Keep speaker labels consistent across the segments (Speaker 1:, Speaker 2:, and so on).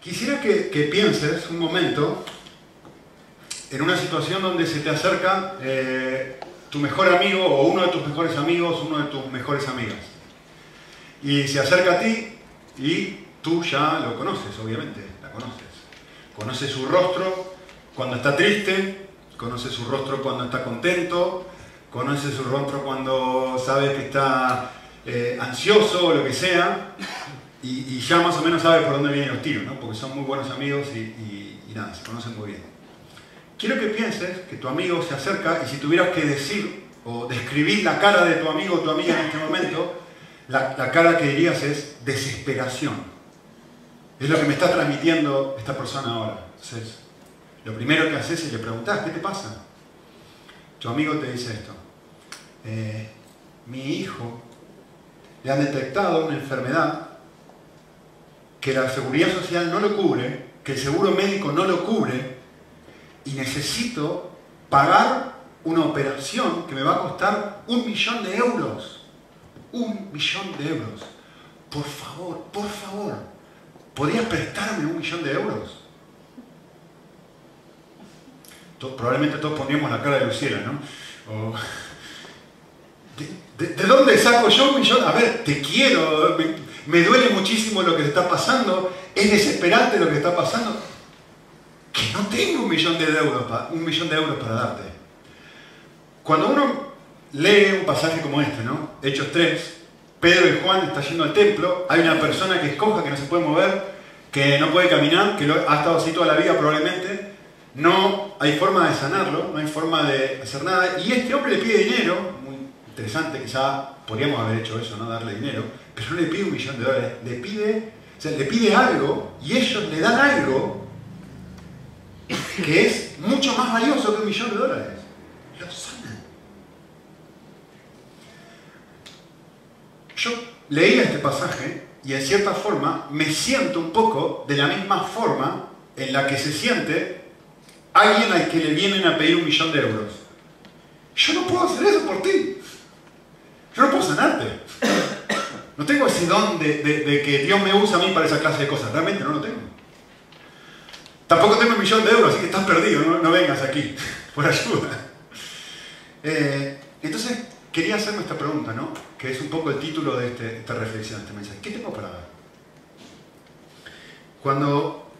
Speaker 1: Quisiera que, pienses un momento en una situación donde se te acerca eh, tu mejor amigo o uno de tus mejores amigos, uno de tus mejores amigas. Y se acerca a ti y tú ya lo conoces, obviamente, la conoces. Conoces su rostro cuando está triste, conoces su rostro cuando está contento, conoces su rostro cuando sabe que está eh, ansioso o lo que sea, y, ya más o menos sabe por dónde vienen los tiros, ¿no? porque son muy buenos amigos y, y nada, se conocen muy bien. Quiero que pienses que tu amigo se acerca y si tuvieras que decir o describir la cara de tu amigo o tu amiga en este momento, la, cara que dirías es desesperación. Es lo que me está transmitiendo esta persona ahora. Entonces, lo primero que haces es le preguntas, ¿qué te pasa? Tu amigo te dice esto. Eh, mi hijo le han detectado una enfermedad que la seguridad social no lo cubre, que el seguro médico no lo cubre, y necesito pagar una operación que me va a costar un millón de euros. Un millón de euros. Por favor, por favor, ¿podrías prestarme un millón de euros? Probablemente todos poníamos la cara de Luciela, ¿no? ¿de, dónde saco yo un millón? A ver, te quiero, me, me duele muchísimo lo que está pasando, es desesperante lo que está pasando que no tengo un millón de euros, un millón de euros para darte. Cuando uno lee un pasaje como este, ¿no? Hechos 3, Pedro y Juan están yendo al templo, hay una persona que es coja, que no se puede mover, que no puede caminar, que ha estado así toda la vida probablemente, no hay forma de sanarlo, no hay forma de hacer nada, y este hombre le pide dinero, muy interesante, quizá podríamos haber hecho eso, ¿no? Darle dinero, pero no le pide un millón de dólares, le pide, o sea, le pide algo, y ellos le dan algo que es mucho más valioso que un millón de dólares. Lo sanan. Yo leía este pasaje y en cierta forma me siento un poco de la misma forma en la que se siente alguien al que le vienen a pedir un millón de euros. Yo no puedo hacer eso por ti. Yo no puedo sanarte. No tengo ese don de, que Dios me usa a mí para esa clase de cosas. Realmente no lo tengo. Tampoco tengo un millón de euros, así que estás perdido, no, vengas aquí por ayuda. Eh, entonces, quería hacerme esta pregunta, ¿no? Que es un poco el título de este, esta reflexión, este mensaje. ¿Qué tengo para dar? Cuando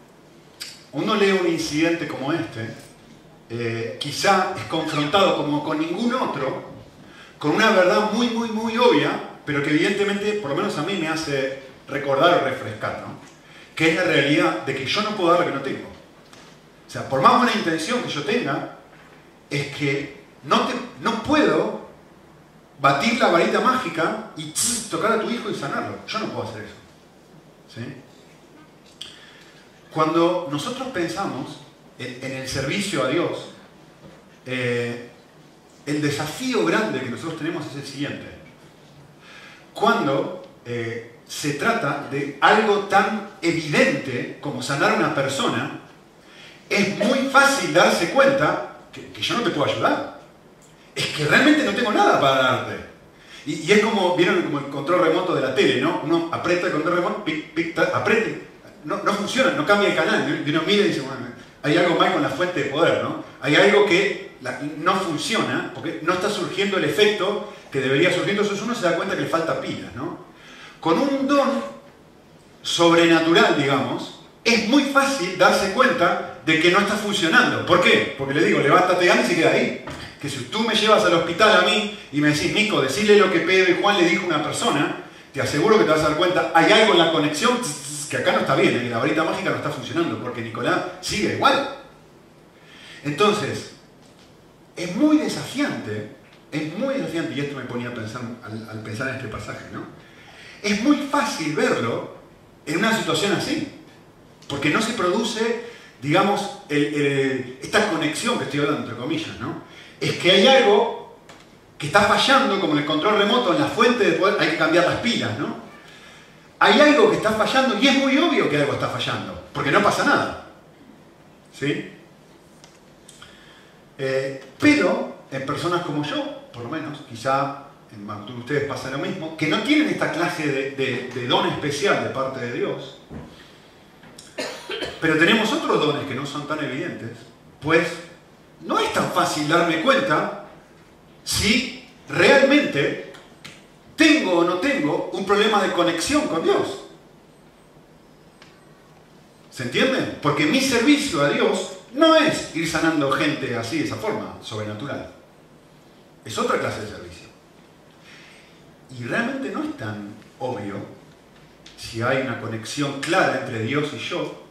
Speaker 1: uno lee un incidente como este, eh, quizá es confrontado como con ningún otro, con una verdad muy, muy, muy obvia, pero que evidentemente, por lo menos a mí, me hace recordar o refrescar, ¿no? Que es la realidad de que yo no puedo dar lo que no tengo. O sea, por más buena intención que yo tenga, es que no, no puedo batir la varita mágica y tocar a tu hijo y sanarlo. Yo no puedo hacer eso. Cuando nosotros pensamos en, el servicio a Dios, eh, el desafío grande que nosotros tenemos es el siguiente. Cuando eh, se trata de algo tan evidente como sanar a una persona, es muy fácil darse cuenta que, yo no te puedo ayudar. Es que realmente no tengo nada para darte. Y, es como, vieron como el control remoto de la tele, ¿no? Uno aprieta el control remoto, pic, apriete. No, funciona, no cambia el canal. Y uno mira y dice, bueno, hay algo mal con la fuente de poder, ¿no? Hay algo que no funciona porque no está surgiendo el efecto que debería surgir. Entonces uno se da cuenta que le falta pilas, ¿no? Con un don sobrenatural, digamos, es muy fácil darse cuenta de que no está funcionando. ¿Por qué? Porque le digo, levántate y se queda ahí. Que si tú me llevas al hospital a mí y me decís, Nico, decirle lo que Pedro y Juan le dijo a una persona, te aseguro que te vas a dar cuenta, hay algo en la conexión que acá no está bien, en la varita mágica no está funcionando, porque Nicolás sigue igual. Entonces, es muy desafiante, es muy desafiante, y esto me ponía a pensar al, pensar en este pasaje, ¿no? Es muy fácil verlo en una situación así. Porque no se produce, digamos, esta conexión que estoy hablando, entre comillas, ¿no? Es que hay algo que está fallando, como en el control remoto, en la fuente de poder, hay que cambiar las pilas, ¿no? Hay algo que está fallando y es muy obvio que algo está fallando, porque no pasa nada. ¿Sí? Eh, pero en personas como yo, por lo menos, quizá en ustedes pasa lo mismo, que no tienen esta clase de don especial de parte de Dios, pero tenemos otros dones que no son tan evidentes, pues no es tan fácil darme cuenta si realmente tengo o no tengo un problema de conexión con Dios. ¿Se entiende? Porque mi servicio a Dios no es ir sanando gente así, de esa forma, sobrenatural. Es otra clase de servicio. Y realmente no es tan obvio si hay una conexión clara entre Dios y yo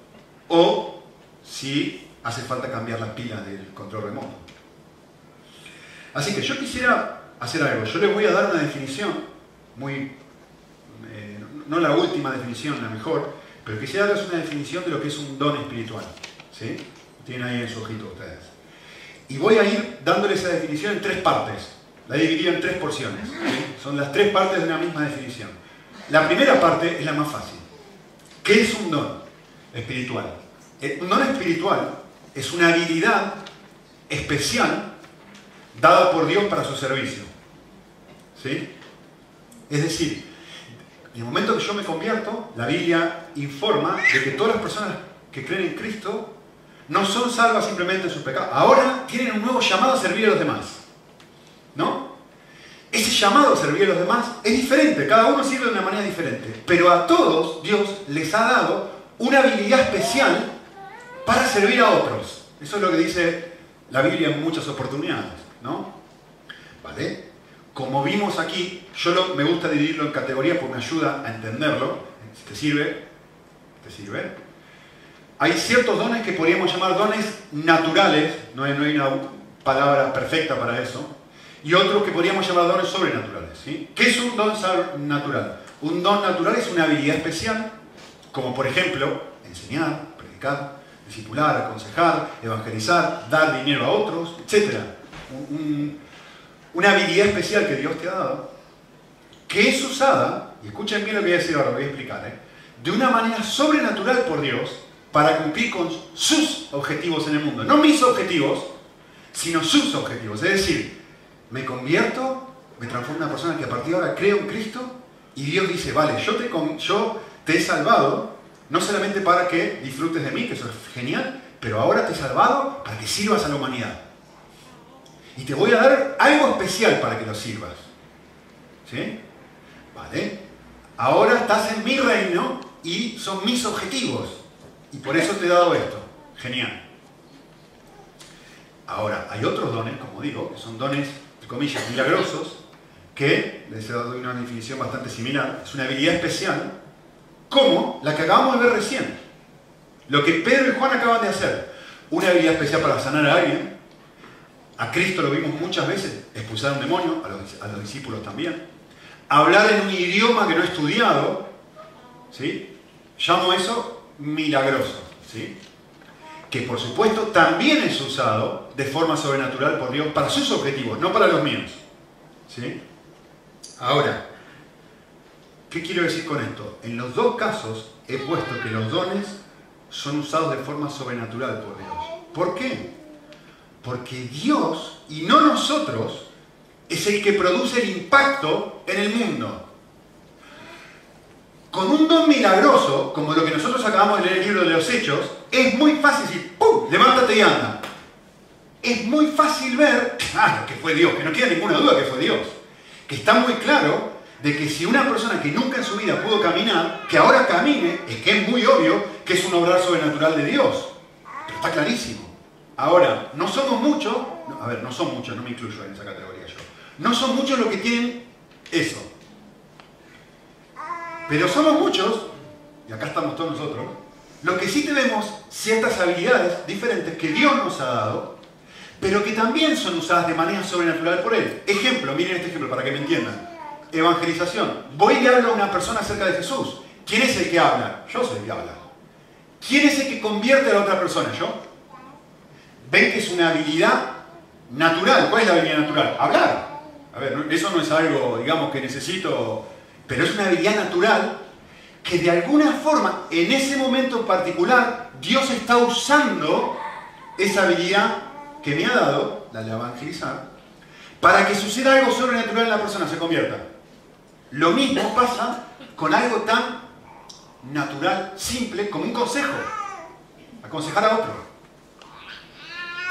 Speaker 1: o si hace falta cambiar las pilas del control remoto. Así que yo quisiera hacer algo. Yo les voy a dar una definición muy, eh, no la última definición, la mejor, pero quisiera darles una definición de lo que es un don espiritual. ¿sí? Tienen ahí en su ojito ustedes. Y voy a ir dándoles esa definición en tres partes. La he dividido en tres porciones. Son las tres partes de una misma definición. La primera parte es la más fácil. ¿Qué es un don espiritual? Un don espiritual es una habilidad especial dada por Dios para su servicio. ¿Sí? Es decir, en el momento que yo me convierto, la Biblia informa de que todas las personas que creen en Cristo no son salvas simplemente de sus pecados. Ahora tienen un nuevo llamado a servir a los demás. ¿No? Ese llamado a servir a los demás es diferente, cada uno sirve de una manera diferente. Pero a todos Dios les ha dado una habilidad especial para servir a otros. Eso es lo que dice la Biblia en muchas oportunidades. ¿No? ¿Vale? Como vimos aquí, yo me gusta dividirlo en categorías porque me ayuda a entenderlo. Si te sirve, te sirve. Hay ciertos dones que podríamos llamar dones naturales, no hay, una palabra perfecta para eso, y otros que podríamos llamar dones sobrenaturales. ¿sí? ¿Qué es un don natural? Un don natural es una habilidad especial, como por ejemplo enseñar, predicar, discipular, aconsejar, evangelizar, dar dinero a otros, etc. un, una habilidad especial que Dios te ha dado, que es usada, y escuchen bien lo que voy a decir ahora, lo voy a explicar, ¿eh? de una manera sobrenatural por Dios para cumplir con sus objetivos en el mundo. No mis objetivos, sino sus objetivos. Es decir, me convierto, me transformo en una persona que a partir de ahora creo en Cristo y Dios dice, vale, yo te, he salvado, no solamente para que disfrutes de mí, que eso es genial, pero ahora te he salvado para que sirvas a la humanidad. Y te voy a dar algo especial para que lo sirvas. ¿Sí? ¿Vale? Ahora estás en mi reino y son mis objetivos. Y por eso te he dado esto. Genial. Ahora, hay otros dones, como digo, que son dones, de comillas, milagrosos, que, les he dado una definición bastante similar, es una habilidad especial, como la que acabamos de ver recién. Lo que Pedro y Juan acaban de hacer. Una habilidad especial para sanar a alguien, a Cristo lo vimos muchas veces, expulsar a un demonio, a los, discípulos también. Hablar en un idioma que no he estudiado, ¿sí? Llamo eso milagroso, ¿sí? Que por supuesto también es usado de forma sobrenatural por Dios para sus objetivos, no para los míos. ¿sí? Ahora, ¿qué quiero decir con esto? En los dos casos he puesto que los dones son usados de forma sobrenatural por Dios. ¿Por qué? Porque Dios, y no nosotros, es el que produce el impacto en el mundo. Con un don milagroso, como lo que nosotros acabamos de leer en el libro de los Hechos, es muy fácil decir, ¡pum! Levántate y anda. Es muy fácil ver, claro, que fue Dios, que no queda ninguna duda que fue Dios. Que está muy claro de que si una persona que nunca en su vida pudo caminar, que ahora camine, es que es muy obvio que es un obrar sobrenatural de Dios. Pero está clarísimo. Ahora, no somos muchos, a ver, no son muchos, no me incluyo en esa categoría yo, no son muchos los que tienen eso. Pero somos muchos, y acá estamos todos nosotros, los que sí tenemos ciertas habilidades diferentes que Dios nos ha dado, pero que también son usadas de manera sobrenatural por Él. Ejemplo, miren este ejemplo para que me entiendan. Evangelización. Voy y hablo a una persona acerca de Jesús. ¿Quién es el que habla? Yo soy el que habla. ¿Quién es el que convierte a la otra persona? Yo. ven que es una habilidad natural. ¿Cuál es la habilidad natural? Hablar. A ver, eso no es algo, digamos, que necesito, pero es una habilidad natural que de alguna forma, en ese momento en particular, Dios está usando esa habilidad que me ha dado, la de evangelizar, para que suceda algo sobrenatural en la persona, se convierta. Lo mismo pasa con algo tan natural, simple, como un consejo. aconsejar a otro.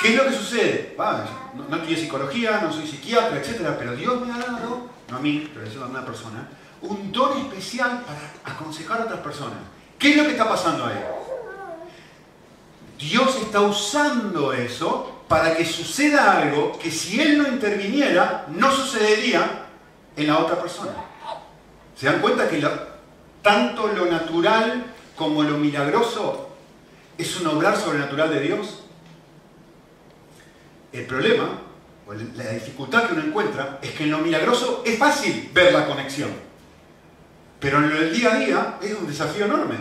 Speaker 1: ¿Qué es lo que sucede? no, no psicología, no soy psiquiatra, etc. Pero Dios me ha dado, no a mí, pero a una persona, un don especial para aconsejar a otras personas. ¿Qué es lo que está pasando ahí? Dios está usando eso para que suceda algo que si Él no interviniera, no sucedería en la otra persona. ¿Se dan cuenta que tanto lo natural como lo milagroso es un obrar sobrenatural de Dios? El problema, o la dificultad que uno encuentra, es que en lo milagroso es fácil ver la conexión. Pero en el día a día es un desafío enorme.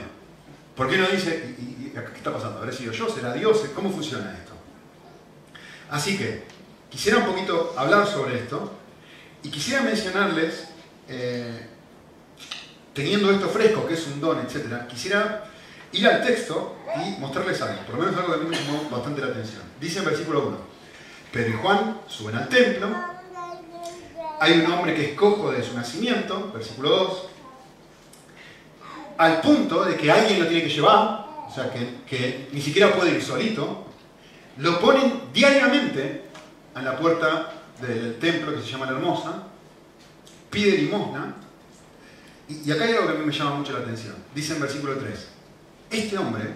Speaker 1: ¿Por qué no dice, ¿Qué está pasando? ¿Habré sido yo? ¿Será Dios? ¿Cómo funciona esto? Así que quisiera un poquito hablar sobre esto y quisiera mencionarles, eh, teniendo esto fresco, que es un don, etc., quisiera ir al texto y mostrarles algo, por lo menos algo que a mí me llamó bastante la atención. Dice en versículo 1, Pedro y Juan suben al templo, hay un hombre que es cojo de su nacimiento, versículo 2, al punto de que alguien lo tiene que llevar, o sea, que, ni siquiera puede ir solito, lo ponen diariamente a la puerta del templo que se llama La Hermosa, pide limosna, y, acá hay algo que a mí me llama mucho la atención. Dice en versículo 3, este hombre,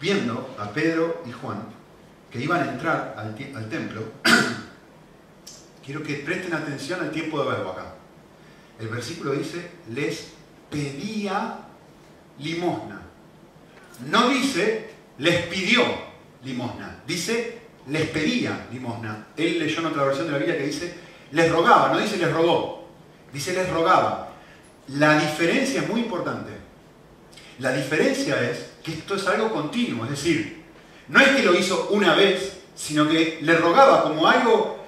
Speaker 1: viendo a Pedro y Juan, que iban a entrar al, al templo, quiero que presten atención al tiempo de verbo acá. El versículo dice, les pedía limosna. No dice les pidió limosna, dice les pedía limosna. Él leyó en otra versión de la Biblia que dice les rogaba, no dice les rogó, dice les rogaba. La diferencia es muy importante. La diferencia es que esto es algo continuo, es decir, no es que lo hizo una vez, sino que le rogaba como algo...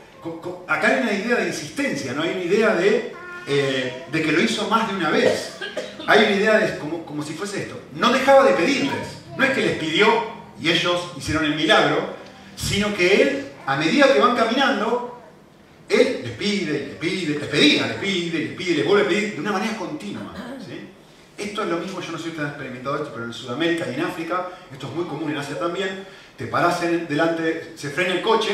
Speaker 1: Acá hay una idea de insistencia, no hay una idea de, eh, de que lo hizo más de una vez. Hay una idea de como, como si fuese esto. No dejaba de pedirles. No es que les pidió y ellos hicieron el milagro, sino que él, a medida que van caminando, él les pide, les pide, les pedía, les pide, les pide, les vuelve a pedir de una manera continua. Esto es lo mismo, yo no sé si ustedes han experimentado esto, pero en Sudamérica y en África, esto es muy común en Asia también, te paras delante, se frena el coche,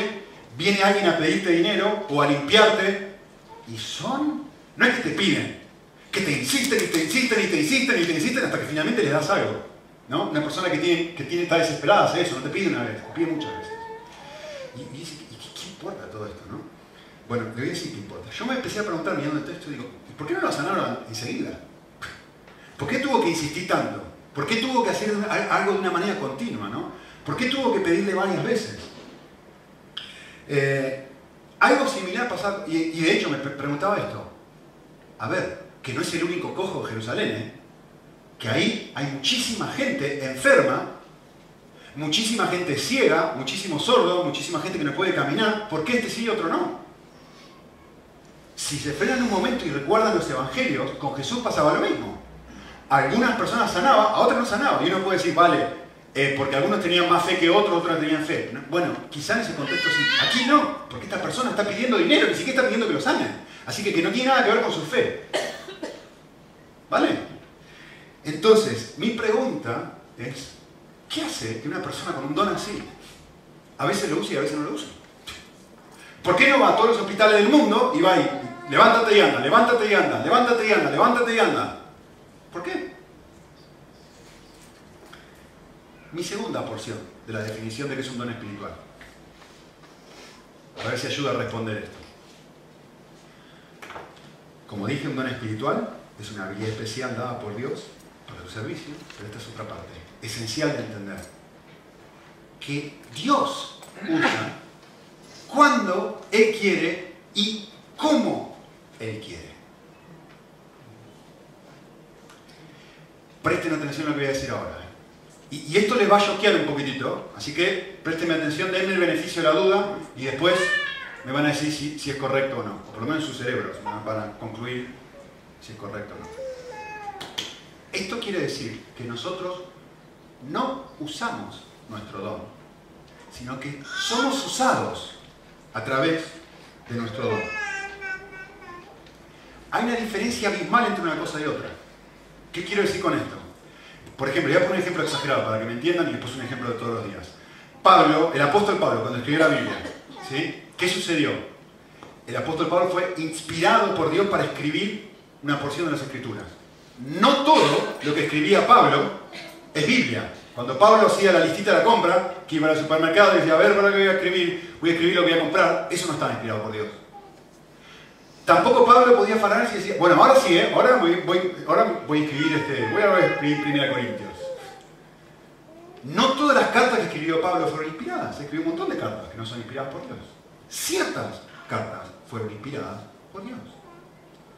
Speaker 1: viene alguien a pedirte dinero o a limpiarte, y son, no es que te piden, que te insisten y te insisten y te insisten y te insisten hasta que finalmente les das algo. ¿no? Una persona que, tiene, que tiene, está desesperada hace eso, no te pide una vez, te pide muchas veces. Y, dice, ¿y qué, importa todo esto? ¿no? Bueno, le voy a decir qué importa. Yo me empecé a preguntar mirando el texto y digo, ¿por qué no lo sanaron enseguida? ¿Por qué tuvo que insistir tanto? ¿Por qué tuvo que hacer algo de una manera continua? ¿no? ¿Por qué tuvo que pedirle varias veces? Eh, algo similar pasaba, y, y de hecho me preguntaba esto. A ver, que no es el único cojo de Jerusalén, ¿eh? que ahí hay muchísima gente enferma, muchísima gente ciega, muchísimo sordo, muchísima gente que no puede caminar, ¿por qué este sí y otro no? Si se frenan un momento y recuerdan los evangelios, con Jesús pasaba lo mismo. algunas personas sanaban, a otras no sanaban. Y uno puede decir, vale, eh, porque algunos tenían más fe que otros, otros no tenían fe. Bueno, quizá en ese contexto sí. Aquí no, porque esta persona está pidiendo dinero, ni siquiera está pidiendo que lo sanen. Así que que no tiene nada que ver con su fe. ¿Vale? Entonces, mi pregunta es, ¿qué hace que una persona con un don así, a veces lo use y a veces no lo usa? ¿Por qué no va a todos los hospitales del mundo y va y levántate y anda, levántate y anda, levántate y anda, levántate y anda? ¿Por qué? Mi segunda porción de la definición de que es un don espiritual. A ver si ayuda a responder esto. Como dije, un don espiritual es una habilidad especial dada por Dios para su servicio, pero esta es otra parte, esencial de entender. Que Dios usa cuando Él quiere y cómo Él quiere. Presten atención a lo que voy a decir ahora. Y, esto les va a choquear un poquitito, así que presten atención, denme el beneficio de la duda y después me van a decir si, si es correcto o no, o por lo menos en sus cerebros, para concluir si es correcto o no. Esto quiere decir que nosotros no usamos nuestro don, sino que somos usados a través de nuestro don. Hay una diferencia abismal entre una cosa y otra. ¿Qué quiero decir con esto? Por ejemplo, voy a poner un ejemplo exagerado para que me entiendan y les puse un ejemplo de todos los días. Pablo, el apóstol Pablo, cuando escribió la Biblia, ¿sí? ¿qué sucedió? El apóstol Pablo fue inspirado por Dios para escribir una porción de las escrituras. No todo lo que escribía Pablo es Biblia. Cuando Pablo hacía la listita de la compra, que iba al supermercado y decía, a ver, ¿para qué voy a escribir? Voy a escribir lo que voy a comprar. Eso no estaba inspirado por Dios. Tampoco Pablo podía afanarse y decía, bueno, ahora sí, ¿eh? ahora, voy, ahora voy a escribir este, voy a escribir 1 Corintios. No todas las cartas que escribió Pablo fueron inspiradas. Escribió un montón de cartas que no son inspiradas por Dios. Ciertas cartas fueron inspiradas por Dios.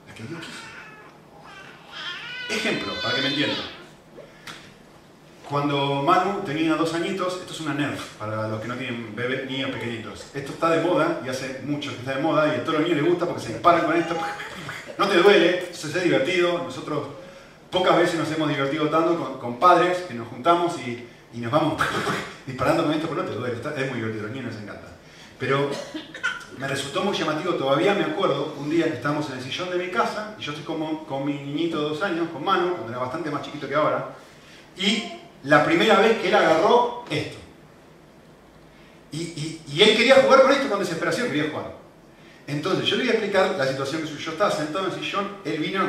Speaker 1: Las que Dios quiso. Ejemplo, para que me entiendan. Cuando Manu tenía dos añitos, esto es una Nerf, para los que no tienen bebés niños pequeñitos. Esto está de moda, y hace mucho que está de moda, y a todos los niños les gusta porque se disparan con esto. No te duele, eso es divertido. Nosotros pocas veces nos hemos divertido tanto con, padres que nos juntamos y, nos vamos disparando con esto, pero no te duele, es muy divertido, a los niños les encanta. Pero me resultó muy llamativo, todavía me acuerdo, un día que estábamos en el sillón de mi casa, y yo estoy con, con mi niñito de dos años, con Manu, cuando era bastante más chiquito que ahora, y la primera vez que él agarró esto. Y, él quería jugar con esto con desesperación, quería jugar. Entonces yo le voy a explicar la situación que yo estaba sentado en el sillón, él vino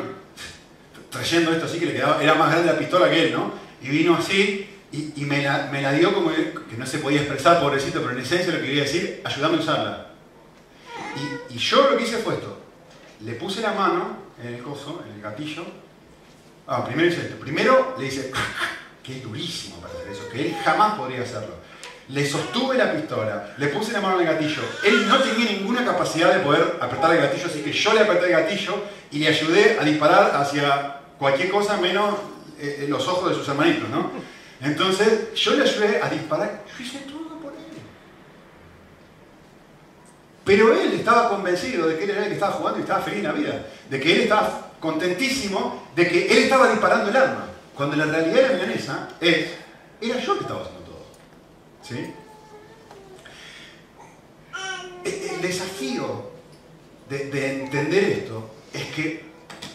Speaker 1: trayendo esto así que le quedaba, era más grande la pistola que él, ¿no? Y vino así y, me, la, dio como que, no se podía expresar, pobrecito, pero en esencia lo que quería decir, ayúdame a usarla. Y, y yo lo que hice fue esto, le puse la mano en el coso, en el gatillo. Ah, primero hice esto. Primero le hice es durísimo para hacer eso, que él jamás podría hacerlo. Le sostuve la pistola, le puse la mano en el gatillo. Él no tenía ninguna capacidad de poder apretar el gatillo, así que yo le apreté el gatillo y le ayudé a disparar hacia cualquier cosa menos eh, los ojos de sus hermanitos, ¿no? Entonces, yo le ayudé a disparar. Yo hice todo por él. Pero él estaba convencido de que él era el que estaba jugando y estaba feliz en la vida. De que él estaba contentísimo de que él estaba disparando el arma. Cuando la realidad era milanesa es, era yo que estaba haciendo todo. ¿Sí? El desafío de, entender esto es que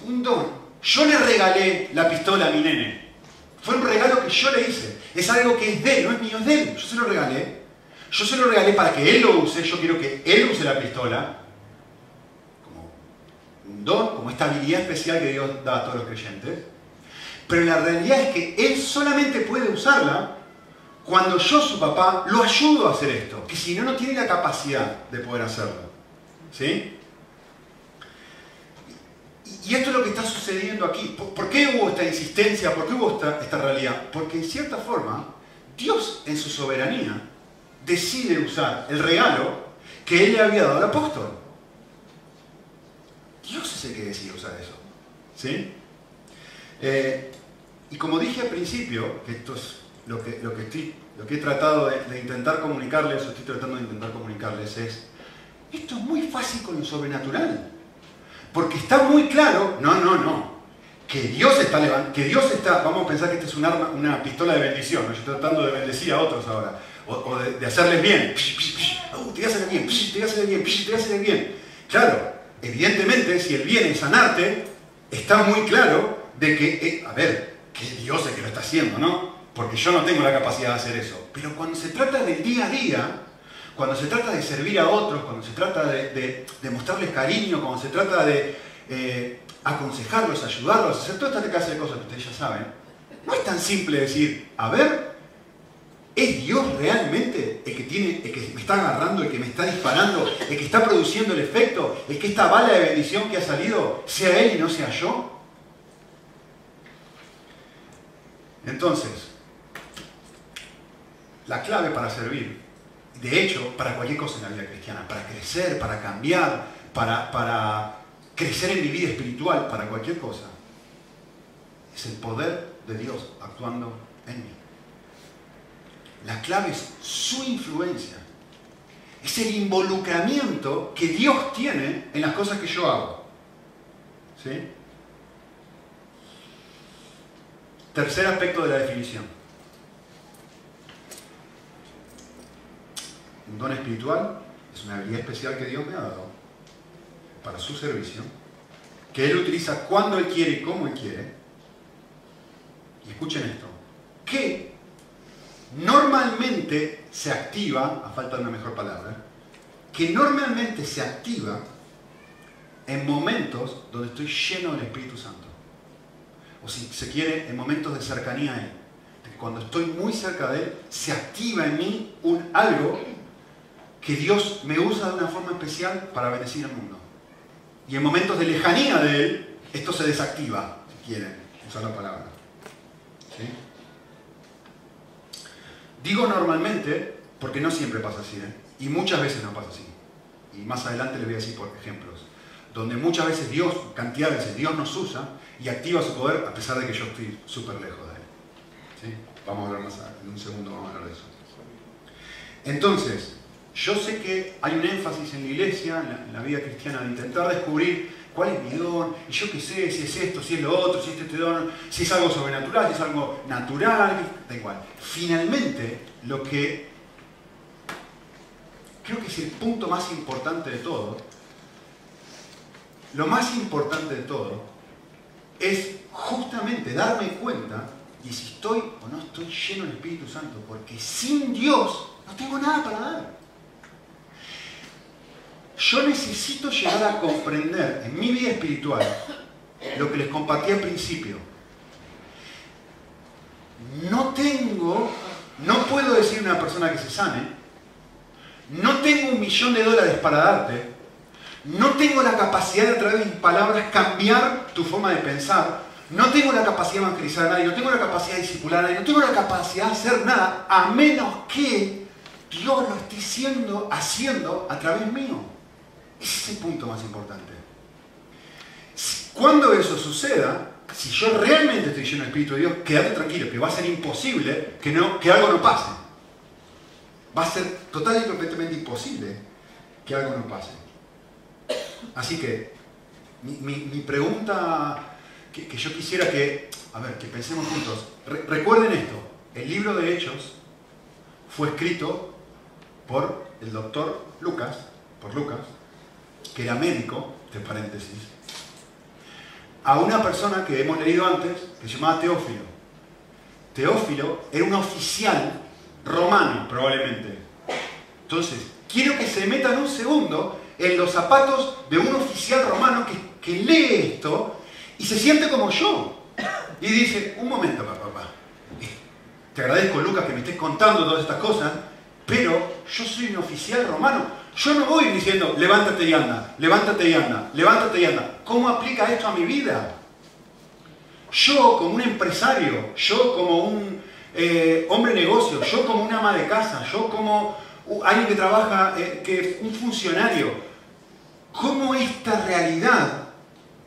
Speaker 1: un don, yo le regalé la pistola a mi nene. Fue un regalo que yo le hice. Es algo que es de él, no es mío, es de él. Yo se lo regalé. Yo se lo regalé para que él lo use. Yo quiero que él use la pistola. Como un don, como esta habilidad especial que Dios da a todos los creyentes. Pero la realidad es que él solamente puede usarla cuando yo, su papá, lo ayudo a hacer esto, que si no, no tiene la capacidad de poder hacerlo. ¿Sí? Y esto es lo que está sucediendo aquí. ¿Por qué hubo esta insistencia? ¿Por qué hubo esta, realidad? Porque en cierta forma, Dios en su soberanía decide usar el regalo que Él le había dado al apóstol. Dios es el que decide usar eso. ¿Sí? Eh, y como dije al principio, esto es lo que, he tratado de, intentar comunicarles, o estoy tratando de intentar comunicarles, es, esto es muy fácil con lo sobrenatural. Porque está muy claro, no, no, no, que Dios está que Dios está, vamos a pensar que esta es una pistola de bendición, yo estoy tratando de bendecir a otros ahora, o, de, hacerles bien, uh, te voy a hacer bien, te voy a hacer bien, te voy bien. Claro, evidentemente, si el bien es sanarte, está muy claro de que, eh, a ver, que Dios es que lo está haciendo, ¿no? Porque yo no tengo la capacidad de hacer eso. Pero cuando se trata del día a día, cuando se trata de servir a otros, cuando se trata de, de, mostrarles cariño, cuando se trata de eh, aconsejarlos, ayudarlos, hacer toda esta clase de cosas que ustedes ya saben, no es tan simple decir, a ver, ¿es Dios realmente el que, tiene, el que me está agarrando, el que me está disparando, el que está produciendo el efecto, el que esta bala de bendición que ha salido sea Él y no sea yo? Entonces, la clave para servir, de hecho, para cualquier cosa en la vida cristiana, para crecer, para cambiar, para, crecer en mi vida espiritual, para cualquier cosa, es el poder de Dios actuando en mí. La clave es su influencia. Es el involucramiento que Dios tiene en las cosas que yo hago. ¿Sí? Tercer aspecto de la definición. Un don espiritual es una habilidad especial que Dios me ha dado para su servicio, que Él utiliza cuando Él quiere y como Él quiere. Y escuchen esto, que normalmente se activa, a falta de una mejor palabra, que normalmente se activa en momentos donde estoy lleno del Espíritu Santo. O si se quiere, en momentos de cercanía a Él. Cuando estoy muy cerca de Él, se activa en mí un algo que Dios me usa de una forma especial para bendecir al mundo. Y en momentos de lejanía de Él, esto se desactiva, si quieren usar la palabra. Digo normalmente porque no siempre pasa así, ¿eh? y muchas veces no pasa así. Y más adelante les voy a decir por ejemplos, donde muchas veces Dios, cantidad de veces Dios nos usa y activa su poder a pesar de que yo estoy súper lejos de Él. Vamos a hablar más en un segundo, vamos a hablar de eso. Entonces, yo sé que hay un énfasis en la iglesia, en la, vida cristiana, de intentar descubrir cuál es mi don, y yo qué sé, si es esto, si es lo otro, si es este don, si es algo sobrenatural, si es algo natural, da igual. Finalmente, lo que creo que es el punto más importante de todo, lo más importante de todo es justamente darme cuenta y si estoy o no estoy lleno del Espíritu Santo, porque sin Dios no tengo nada para dar. Yo necesito llegar a comprender en mi vida espiritual lo que les compartí al principio. No tengo, no puedo decir a una persona que se sane, no tengo un millón de dólares para darte, no tengo la capacidad de a través de mis palabras cambiar tu forma de pensar, no tengo la capacidad de evangelizar a nadie, no tengo la capacidad de discipular a nadie, no tengo la capacidad de hacer nada, a menos que Dios lo esté haciendo, haciendo a través mío. Ese es el punto más importante. Cuando eso suceda, si yo realmente estoy lleno del Espíritu de Dios, quédate tranquilo, que va a ser imposible que, no, que algo no pase. Va a ser total y completamente imposible que algo no pase. Así que mi, pregunta que, yo quisiera que, a ver, que pensemos juntos. recuerden esto, el libro de Hechos fue escrito por el doctor Lucas, por Lucas, que era médico, de paréntesis, a una persona que hemos leído antes, que se llamaba Teófilo. Teófilo era un oficial romano, probablemente. Entonces, quiero que se metan un segundo en los zapatos de un oficial romano que, lee esto y se siente como yo. Y dice, un momento, papá, te agradezco, Lucas, que me estés contando todas estas cosas, pero yo soy un oficial romano. Yo no voy diciendo, levántate y anda, levántate y anda, levántate y anda. ¿Cómo aplica esto a mi vida? Yo como un empresario, yo como un eh, hombre de negocio, yo como una ama de casa, yo como alguien que trabaja, eh, que un funcionario, ¿cómo esta realidad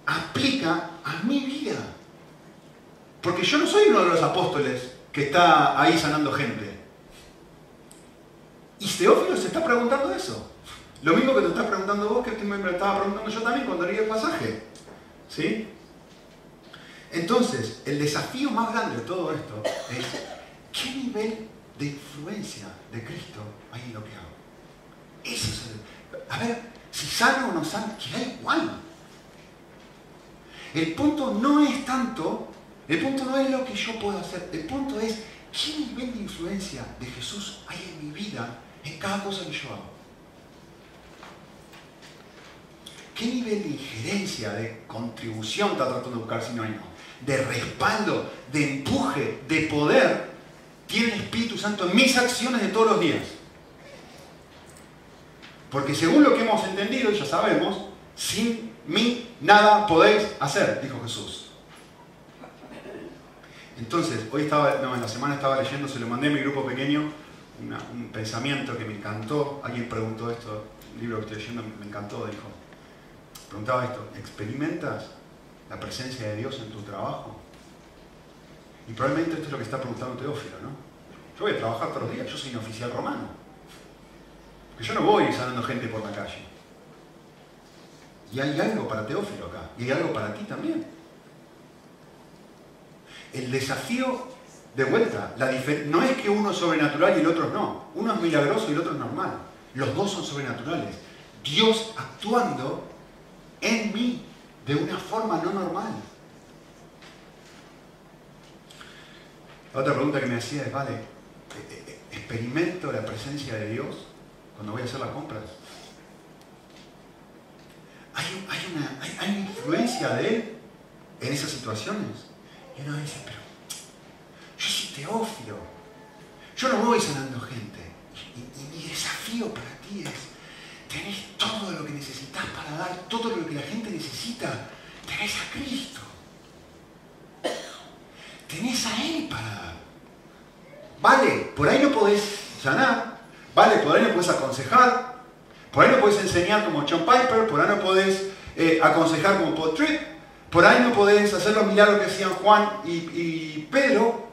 Speaker 1: aplica a mi vida? Porque yo no soy uno de los apóstoles que está ahí sanando gente. Y Teófilo se está preguntando eso. Lo mismo que te estás preguntando vos, que me estaba preguntando yo también cuando leí el pasaje. ¿Sí? Entonces, el desafío más grande de todo esto es qué nivel de influencia de Cristo hay en lo que hago. Eso es el, A ver, si sano o no sano, que da igual. El punto no es tanto, el punto no es lo que yo puedo hacer, el punto es qué nivel de influencia de Jesús hay en mi vida, en cada cosa que yo hago. ¿Qué nivel de injerencia, de contribución está tratando de buscar si no hay no? De respaldo, de empuje, de poder tiene el Espíritu Santo en mis acciones de todos los días. Porque según lo que hemos entendido, ya sabemos, sin mí nada podéis hacer, dijo Jesús. Entonces, hoy estaba, no, en la semana estaba leyendo, se lo mandé a mi grupo pequeño, un pensamiento que me encantó. Alguien preguntó esto, el libro que estoy leyendo me encantó, dijo, preguntaba esto, ¿experimentas la presencia de Dios en tu trabajo? Y probablemente esto es lo que está preguntando Teófilo, ¿no? Yo voy a trabajar todos los días, yo soy un oficial romano. Que yo no voy sanando gente por la calle. Y hay algo para Teófilo acá, y hay algo para ti también. El desafío de vuelta, no es que uno es sobrenatural y el otro no. Uno es milagroso y el otro es normal. Los dos son sobrenaturales. Dios actuando en mí de una forma no normal. Otra pregunta que me hacía es, vale, eh, eh, ¿experimento la presencia de Dios cuando voy a hacer las compras? ¿Hay, una, hay, influencia de Él en esas situaciones? Y uno dice, pero yo soy teófilo, yo no voy sanando gente. Y, mi desafío para ti es, tenés todo lo que necesitas para dar, todo lo que la gente necesita, tenés a Cristo. Tenés a Él para. Vale, por ahí no podés sanar, vale, por ahí no podés aconsejar, por ahí no podés enseñar como John Piper, por ahí no podés eh, aconsejar como Paul Tripp, por ahí no podés hacer los milagros que hacían Juan y, y Pedro,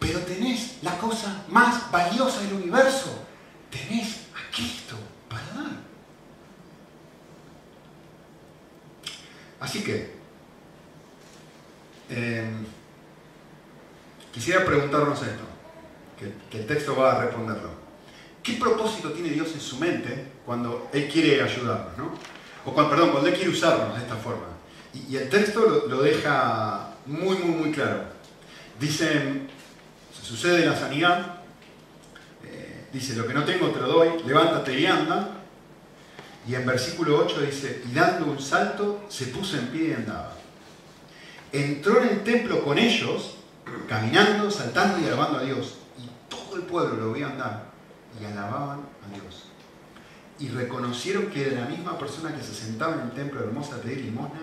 Speaker 1: pero tenés la cosa más valiosa del universo. Tenés a Cristo para dar. Así que, em, quisiera preguntarnos esto, que, el texto va a responderlo. ¿Qué propósito tiene Dios en su mente cuando Él quiere ayudarnos? ¿no? O cuando, perdón, cuando Él quiere usarnos de esta forma. Y, el texto lo, deja muy, muy, muy claro. Dice, sucede la sanidad, eh, dice, lo que no tengo te lo doy, levántate y anda. Y en versículo 8 dice, y dando un salto, se puso en pie y andaba. Entró en el templo con ellos, caminando, saltando y alabando a Dios. Y todo el pueblo lo veía andar y alababan a Dios. Y reconocieron que era la misma persona que se sentaba en el templo hermosa a pedir limosna.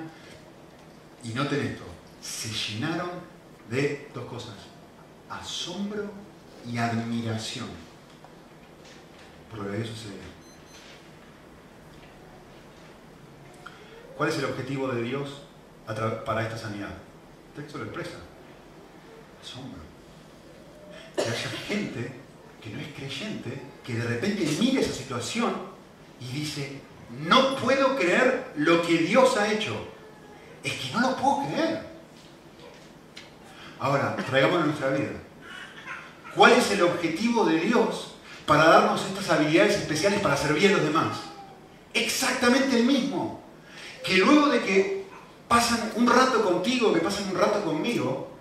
Speaker 1: Y noten esto, se llenaron de dos cosas, asombro y admiración por lo que había sucedido. ¿Cuál es el objetivo de Dios para esta sanidad? El texto lo expresa. Asombro. Que haya gente que no es creyente, que de repente mire esa situación y dice, no puedo creer lo que Dios ha hecho. Es que no lo puedo creer. Ahora, traigámoslo a nuestra vida. ¿Cuál es el objetivo de Dios para darnos estas habilidades especiales para servir a los demás? Exactamente el mismo. Que luego de que pasan un rato contigo, que pasan un rato conmigo,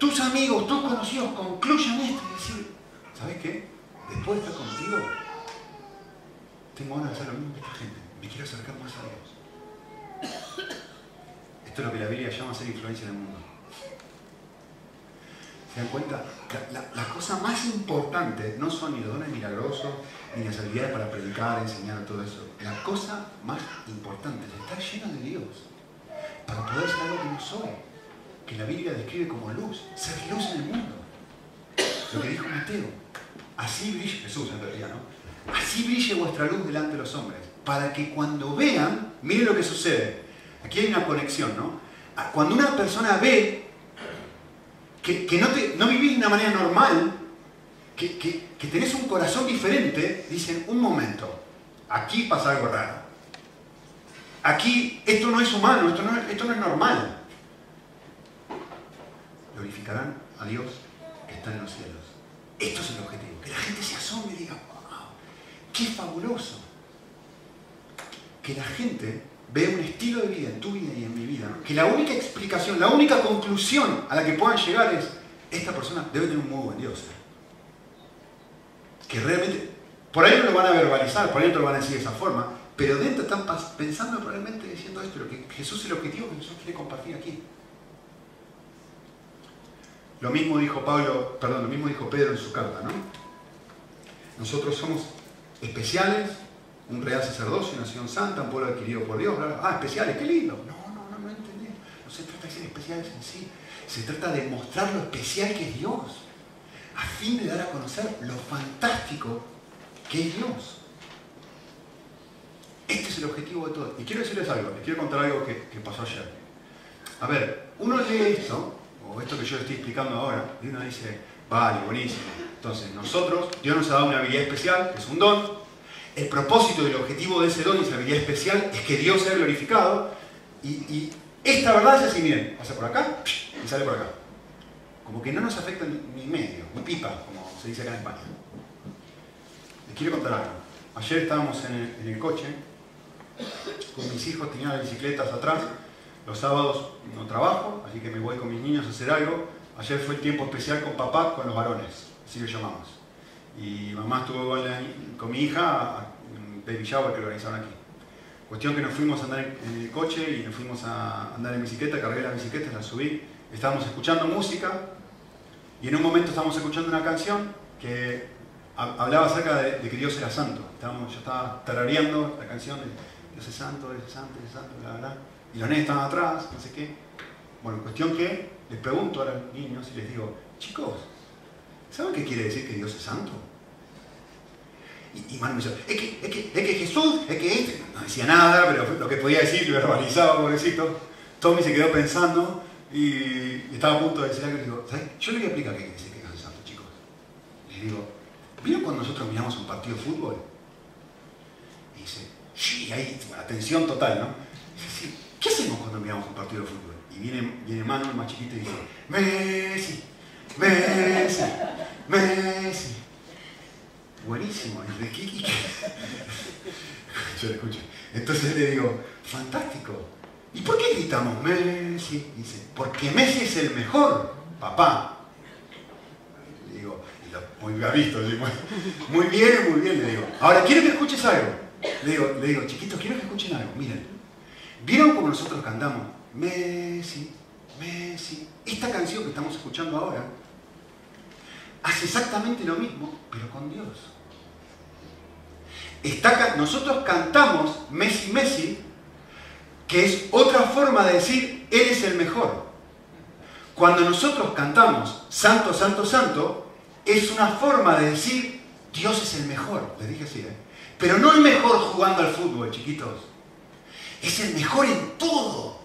Speaker 1: tus amigos, tus conocidos concluyan esto y decir, ¿sabes qué? Después de estar contigo, tengo ganas de hacer lo mismo que esta gente. Me quiero acercar más a Dios. Esto es lo que la Biblia llama ser influencia en el mundo. ¿Se dan cuenta? La, cosa más importante no son ni los dones milagrosos, ni las habilidades para predicar, enseñar, todo eso. La cosa más importante es estar lleno de Dios para poder ser algo que no soy, que la Biblia describe como luz, ser luz en el mundo. Lo que dijo Mateo, así brille, Jesús en realidad, ¿no? Así brille vuestra luz delante de los hombres, para que cuando vean, miren lo que sucede. Aquí hay una conexión, ¿no? Cuando una persona ve que, no, te, no, vivís de una manera normal, que, que, tenés un corazón diferente, dicen, un momento, aquí pasa algo raro. Aquí esto no es humano, esto no, esto no es normal. Glorificarán a Dios que está en los cielos. Esto es el objetivo, que la gente se asombre y diga, wow, qué fabuloso. Que la gente ve un estilo de vida en tu vida y en mi vida, que la única explicación, la única conclusión a la que puedan llegar es, esta persona debe tener un muy buen Dios. Que realmente, por ahí no lo van a verbalizar, por ahí no lo van a decir de esa forma, pero dentro están pensando probablemente diciendo esto, lo que Jesús es el objetivo que Jesús quiere compartir aquí. Lo mismo dijo Pablo, perdón, lo mismo dijo Pedro en su carta, ¿no? Nosotros somos especiales, un real sacerdocio, una nación santa, un pueblo adquirido por Dios. Ah, especiales, qué lindo. No, no, no, no entendí. No se trata de ser especiales en sí. Se trata de mostrar lo especial que es Dios. A fin de dar a conocer lo fantástico que es Dios. Este es el objetivo de todo. Y quiero decirles algo, les quiero contar algo que, que pasó ayer. A ver, uno lee esto, o esto que yo estoy explicando ahora, y uno dice, vale, buenísimo. Entonces, nosotros, Dios nos ha dado una habilidad especial, que es un don, el propósito y el objetivo de ese don y esa habilidad especial es que Dios sea glorificado y, esta verdad es así, miren, pasa por acá y sale por acá. Como que no nos afecta ni medio, ni pipa, como se dice acá en España. Les quiero contar algo. Ayer estábamos en el, coche con mis hijos, tenían las bicicletas atrás. Los sábados no trabajo, así que me voy con mis niños a hacer algo ayer fue el tiempo especial con papá, con los varones, así lo llamamos. Y mamá estuvo con, mi hija en Baby Shower que organizaron aquí. Cuestión que nos fuimos a andar en, el coche y nos fuimos a andar en bicicleta, cargué la bicicleta, la subí, estábamos escuchando música y en un momento estábamos escuchando una canción que hablaba acerca de, que Dios era santo. Estábamos, yo estaba tarareando la canción de Dios es santo, Dios es santo, Dios es santo, bla, bla, Y los nenes estaban atrás, no sé qué. Bueno, cuestión que les pregunto a los niños y les digo, chicos, ¿saben qué quiere decir que Dios es santo? Y, y Manu me dice, es que, es, que, es que Jesús, es que este, no decía nada, pero lo que podía decir lo verbalizaba, pobrecito. Tommy se quedó pensando y, estaba a punto de decir algo y digo, ¿sabes? Yo le voy a explicar qué quiere decir que Dios es santo, chicos. Les digo, ¿vieron cuando nosotros miramos un partido de fútbol? Y dice, sí, ahí, atención total, ¿no? ¿Qué hacemos cuando miramos un partido de fútbol? Y viene, viene Manu, el más chiquito, y dice, Messi, Messi, Messi. Buenísimo, ¿de qué? Yo escucho. Entonces le digo, fantástico. ¿Y por qué gritamos Messi? Dice, porque Messi es el mejor, papá. Le digo, muy bien visto, muy bien, muy bien, le digo. Ahora, quiero que escuches algo. Le digo, le digo, chiquitos, quiero que escuchen algo. Miren, ¿vieron cómo nosotros cantamos? Messi, Messi. Esta canción que estamos escuchando ahora hace exactamente lo mismo, pero con Dios. nosotros cantamos Messi, Messi, que es otra forma de decir, Él es el mejor. Cuando nosotros cantamos Santo, Santo, Santo, es una forma de decir, Dios es el mejor. Les dije así, ¿eh? Pero no el mejor jugando al fútbol, chiquitos. Es el mejor en todo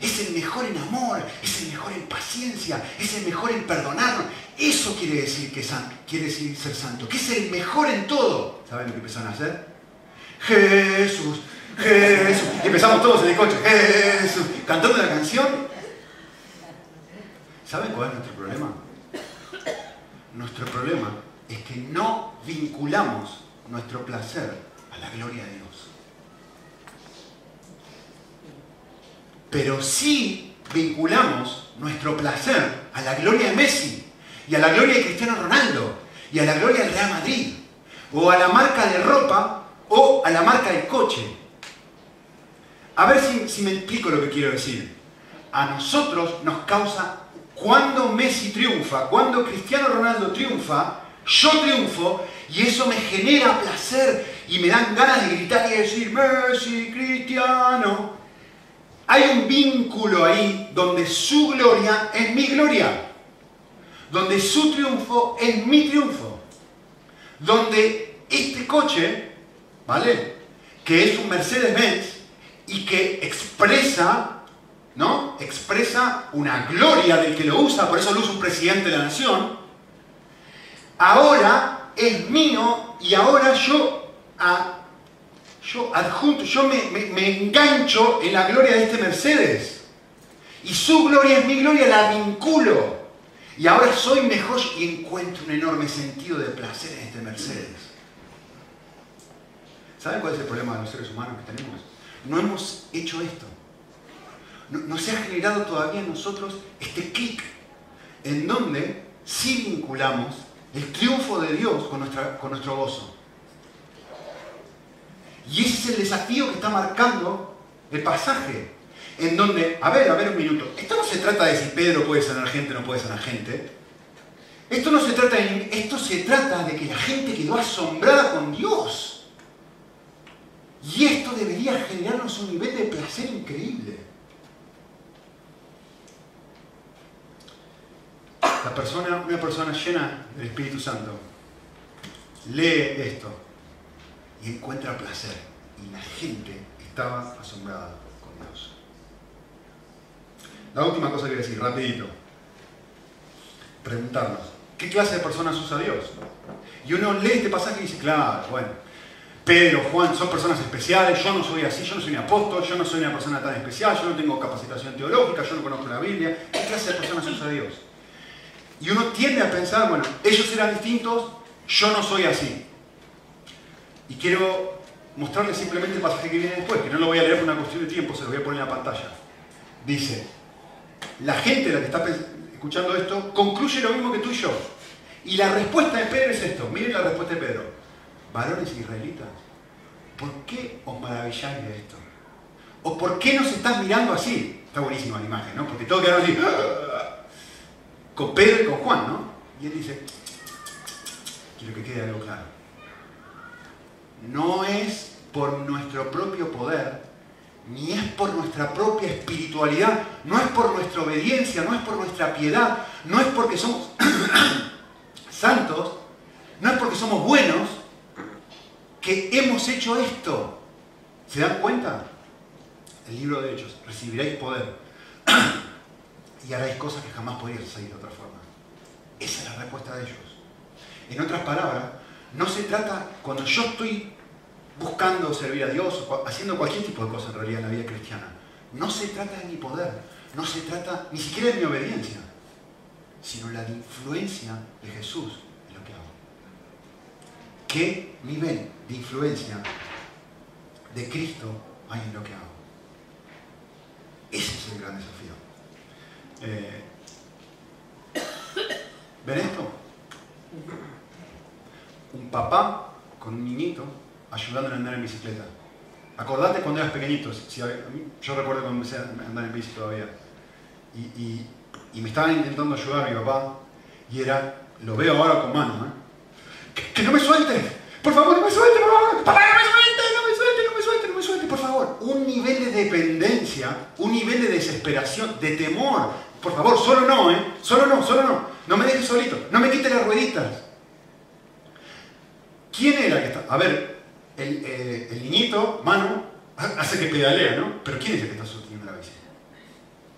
Speaker 1: es el mejor en amor, es el mejor en paciencia, es el mejor en perdonarnos. Eso quiere decir que quiere decir ser santo, que es el mejor en todo. ¿Saben lo que empezaron a hacer? Jesús, Jesús. Y empezamos todos en el coche, Jesús, cantando la canción. ¿Saben cuál es nuestro problema? Nuestro problema es que no vinculamos nuestro placer a la gloria de Dios. Pero sí vinculamos nuestro placer a la gloria de Messi y a la gloria de Cristiano Ronaldo y a la gloria del Real Madrid o a la marca de ropa o a la marca del coche. A ver si, me explico lo que quiero decir. A nosotros nos causa, cuando Messi triunfa, cuando Cristiano Ronaldo triunfa, yo triunfo y eso me genera placer y me dan ganas de gritar y decir, Messi, Cristiano. Hay un vínculo ahí donde su gloria es mi gloria, donde su triunfo es mi triunfo, donde este coche, ¿vale? Que es un Mercedes-Benz y que expresa, ¿no? Expresa una gloria del que lo usa, por eso lo usa un presidente de la nación, ahora es mío y ahora yo a yo adjunto, yo me, engancho en la gloria de este Mercedes. Y su gloria es mi gloria, la vinculo. Y ahora soy mejor y encuentro un enorme sentido de placer en este Mercedes. ¿Saben cuál es el problema de los seres humanos que tenemos? No hemos hecho esto. No, se ha generado todavía en nosotros este clic en donde sí vinculamos el triunfo de Dios con, nuestro gozo. Y ese es el desafío que está marcando el pasaje. En donde, a ver, a ver un minuto, esto no se trata de si Pedro puede sanar gente o no puede sanar gente. Esto no se trata de, esto se trata de que la gente quedó asombrada con Dios. Y esto debería generarnos un nivel de placer increíble. La persona, una persona llena del Espíritu Santo lee esto y encuentra placer. Y la gente estaba asombrada con Dios. La última cosa que decir, rapidito. Preguntarnos, ¿qué clase de personas usa Dios? Y uno lee este pasaje y dice, claro, bueno, Pedro, Juan, son personas especiales, yo no soy así, yo no soy un apóstol, yo no soy una persona tan especial, yo no tengo capacitación teológica, yo no conozco la Biblia. ¿Qué clase de personas usa Dios? Y uno tiende a pensar, bueno, ellos eran distintos, yo no soy así. Y quiero mostrarles simplemente el pasaje que viene después, que no lo voy a leer por una cuestión de tiempo, se lo voy a poner en la pantalla. Dice, la gente la que está escuchando esto, concluye lo mismo que tú y yo. Y la respuesta de Pedro es esto. Miren la respuesta de Pedro. Varones israelitas, ¿por qué os maravilláis de esto? ¿O por qué nos estás mirando así? Está buenísima la imagen, ¿no? Porque todos quedaron así. Con Pedro y con Juan, ¿no? Y él dice, quiero que quede algo claro. No es por nuestro propio poder, ni es por nuestra propia espiritualidad, no es por nuestra obediencia, no es por nuestra piedad, no es porque somos santos, no es porque somos buenos, que hemos hecho esto. ¿Se dan cuenta? El libro de Hechos, recibiréis poder y haréis cosas que jamás podríais hacer de otra forma. Esa es la respuesta de ellos. En otras palabras, no se trata, cuando yo estoy buscando servir a Dios, haciendo cualquier tipo de cosa en realidad en la vida cristiana, no se trata de mi poder, no se trata ni siquiera de mi obediencia, sino la influencia de Jesús en lo que hago. ¿Qué nivel de influencia de Cristo hay en lo que hago? Ese es el gran desafío. Eh, ¿Ven esto? Un papá con un niñito ayudándole a andar en bicicleta. Acordate cuando eras pequeñito, yo recuerdo cuando empecé a andar en bici todavía. Y, me estaba intentando ayudar mi papá, y era, lo veo ahora con mano, ¿eh? que, no me suelte, por favor, no me suelte, por favor, papá, no me suelte, no me suelte, no me suelte, no me suelte, por favor. Un nivel de dependencia, un nivel de desesperación, de temor. Por favor, solo no, ¿eh? Solo no, solo no. No me dejes solito, no me quites las rueditas. ¿Quién era que está? A ver, eh, el, niñito, mano, hace que pedalea, ¿no? Pero ¿quién es el que está sosteniendo la bici?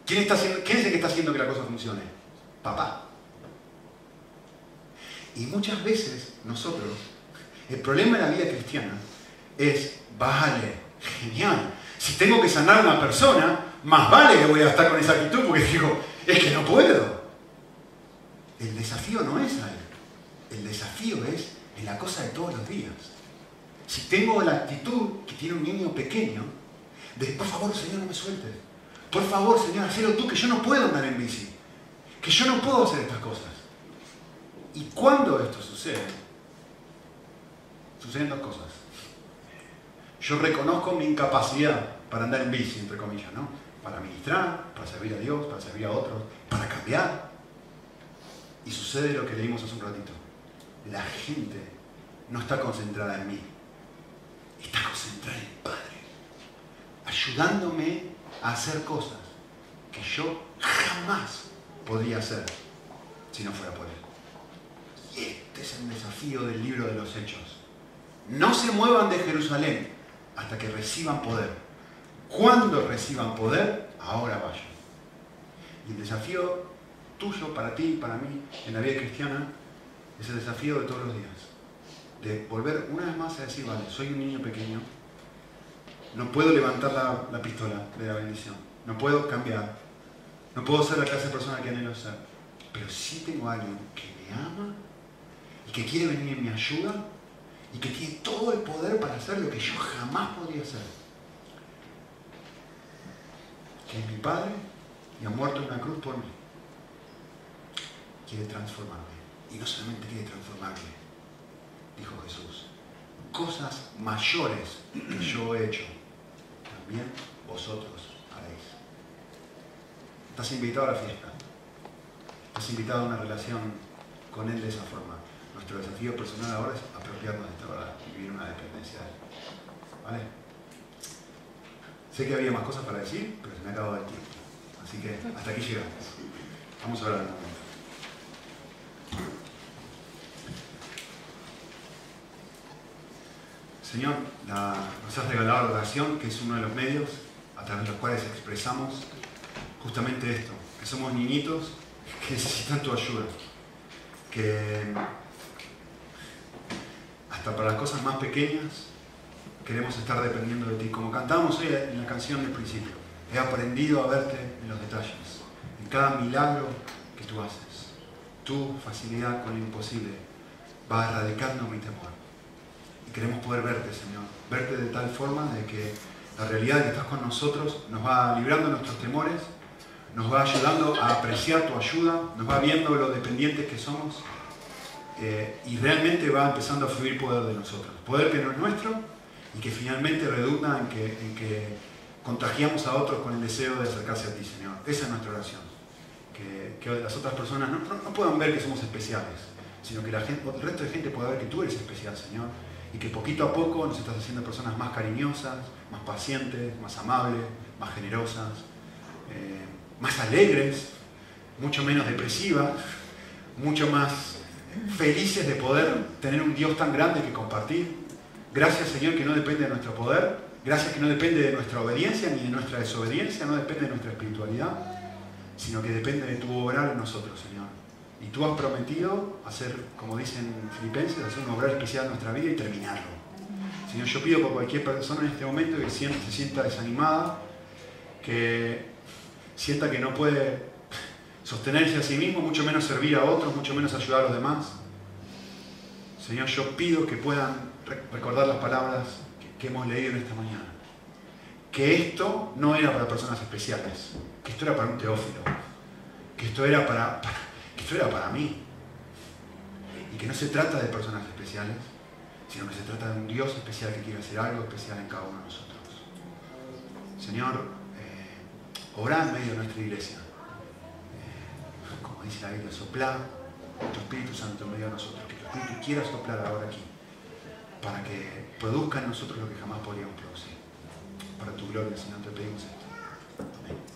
Speaker 1: ¿Quién, está haciendo, ¿Quién es el que está haciendo que la cosa funcione? Papá. Y muchas veces nosotros, el problema de la vida cristiana es, vale, genial. Si tengo que sanar a una persona, más vale que voy a estar con esa actitud porque digo, es que no puedo. El desafío no es ahí. El desafío es en la cosa de todos los días. Si tengo la actitud que tiene un niño pequeño, de por favor, Señor, no me sueltes. Por favor, Señor, hazlo tú, que yo no puedo andar en bici. Que yo no puedo hacer estas cosas. Y cuando esto sucede, suceden dos cosas. Yo reconozco mi incapacidad para andar en bici, entre comillas, ¿no? Para ministrar, para servir a Dios, para servir a otros, para cambiar. Y sucede lo que leímos hace un ratito. La gente no está concentrada en mí, está concentrada en el Padre, ayudándome a hacer cosas que yo jamás podría hacer si no fuera por Él. Y este es el desafío del libro de los Hechos. No se muevan de Jerusalén hasta que reciban poder. Cuando reciban poder, ahora vayan. Y el desafío tuyo, para ti, para mí, en la vida cristiana, es el desafío de todos los días de volver una vez más a decir, vale, soy un niño pequeño, no puedo levantar la, pistola de la bendición, no puedo cambiar, no puedo ser la clase de persona que anhelo ser, pero sí tengo a alguien que me ama y que quiere venir en mi ayuda y que tiene todo el poder para hacer lo que yo jamás podría hacer. Que es mi Padre y ha muerto en una cruz por mí. Quiere transformarme. Y no solamente quiere transformarme, dijo Jesús, cosas mayores que yo he hecho, también vosotros haréis. Estás invitado a la fiesta. Estás invitado a una relación con Él de esa forma. Nuestro desafío personal ahora es apropiarnos de esta verdad y vivir una dependencia de Él. ¿Vale? Sé que había más cosas para decir, pero se me ha acabado el tiempo. Así que hasta aquí llegamos. Vamos a hablar Señor, nos has regalado la oración, que es uno de los medios a través de los cuales expresamos justamente esto, que somos niñitos que necesitan tu ayuda, que hasta para las cosas más pequeñas queremos estar dependiendo de ti, como cantamos hoy en la canción del principio. He aprendido a verte en los detalles, en cada milagro que tú haces. Tu facilidad con lo imposible va erradicando mi temor. Queremos poder verte, Señor. Verte de tal forma de que la realidad de que estás con nosotros nos va librando nuestros temores, nos va ayudando a apreciar tu ayuda, nos va viendo lo dependientes que somos eh, y realmente va empezando a fluir poder de nosotros. Poder que no es nuestro y que finalmente redunda en que, en que contagiamos a otros con el deseo de acercarse a ti, Señor. Esa es nuestra oración. Que, que las otras personas no, no, puedan ver que somos especiales, sino que la gente, el resto de gente pueda ver que tú eres especial, Señor. Y que poquito a poco nos estás haciendo personas más cariñosas, más pacientes, más amables, más generosas, eh, más alegres, mucho menos depresivas, mucho más felices de poder tener un Dios tan grande que compartir. Gracias Señor que no depende de nuestro poder, gracias que no depende de nuestra obediencia ni de nuestra desobediencia, no depende de nuestra espiritualidad, sino que depende de tu obrar en nosotros, Señor. Y tú has prometido hacer, como dicen filipenses, hacer un obrar especial en nuestra vida y terminarlo. Señor, yo pido por cualquier persona en este momento que se sienta desanimada, que sienta que no puede sostenerse a sí mismo, mucho menos servir a otros, mucho menos ayudar a los demás. Señor, yo pido que puedan recordar las palabras que hemos leído en esta mañana. Que esto no era para personas especiales, que esto era para un teófilo, que esto era para, esto era para mí. Y que no se trata de personas especiales, sino que se trata de un Dios especial que quiere hacer algo especial en cada uno de nosotros. Señor, eh, obra en medio de nuestra iglesia. Eh, como dice la Biblia, sopla tu Espíritu Santo en medio de nosotros, que tu Espíritu quiera soplar ahora aquí, para que produzca en nosotros lo que jamás podríamos producir. Para tu gloria, Señor, te pedimos esto. Amén.